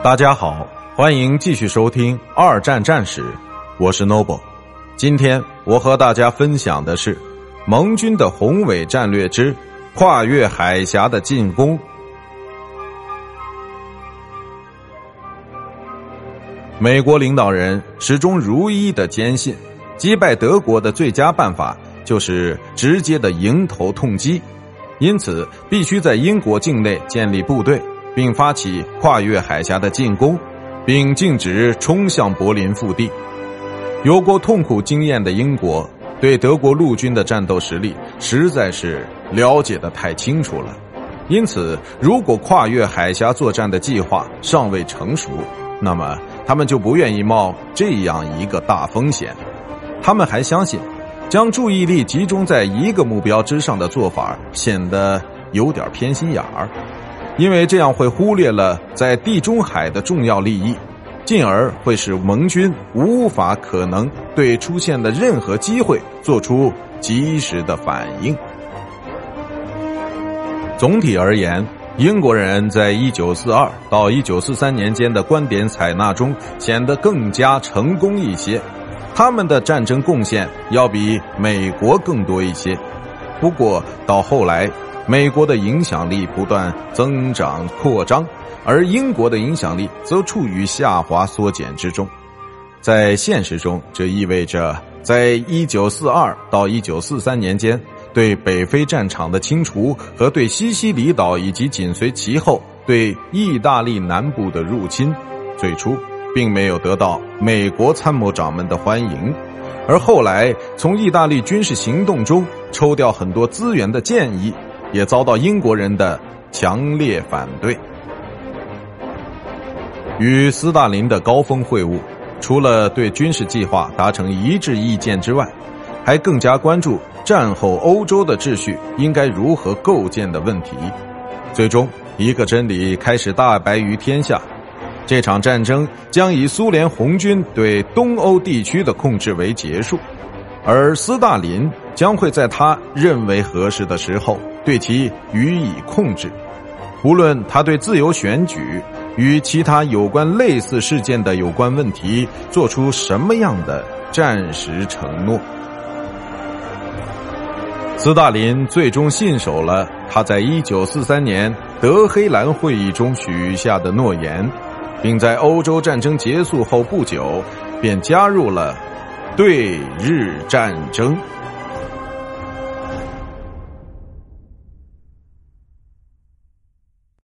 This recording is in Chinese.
大家好，欢迎继续收听《二战战史》，我是 Noble。今天我和大家分享的是盟军的宏伟战略之跨越海峡的进攻。美国领导人始终如一的坚信，击败德国的最佳办法就是直接的迎头痛击，因此必须在英国境内建立部队。并发起跨越海峡的进攻，并径直冲向柏林腹地。有过痛苦经验的英国对德国陆军的战斗实力实在是了解的太清楚了，因此，如果跨越海峡作战的计划尚未成熟，那么他们就不愿意冒这样一个大风险。他们还相信，将注意力集中在一个目标之上的做法显得有点偏心眼儿。因为这样会忽略了在地中海的重要利益，进而会使盟军无法可能对出现的任何机会做出及时的反应。总体而言，英国人在一九四二到一九四三年间的观点采纳中显得更加成功一些，他们的战争贡献要比美国更多一些。不过到后来。美国的影响力不断增长扩张，而英国的影响力则处于下滑缩减之中。在现实中，这意味着，在一九四二到一九四三年间，对北非战场的清除和对西西里岛以及紧随其后对意大利南部的入侵，最初并没有得到美国参谋长们的欢迎，而后来从意大利军事行动中抽调很多资源的建议。也遭到英国人的强烈反对。与斯大林的高峰会晤，除了对军事计划达成一致意见之外，还更加关注战后欧洲的秩序应该如何构建的问题。最终，一个真理开始大白于天下：这场战争将以苏联红军对东欧地区的控制为结束，而斯大林将会在他认为合适的时候。对其予以控制，无论他对自由选举与其他有关类似事件的有关问题做出什么样的暂时承诺。斯大林最终信守了他在一九四三年德黑兰会议中许下的诺言，并在欧洲战争结束后不久便加入了对日战争。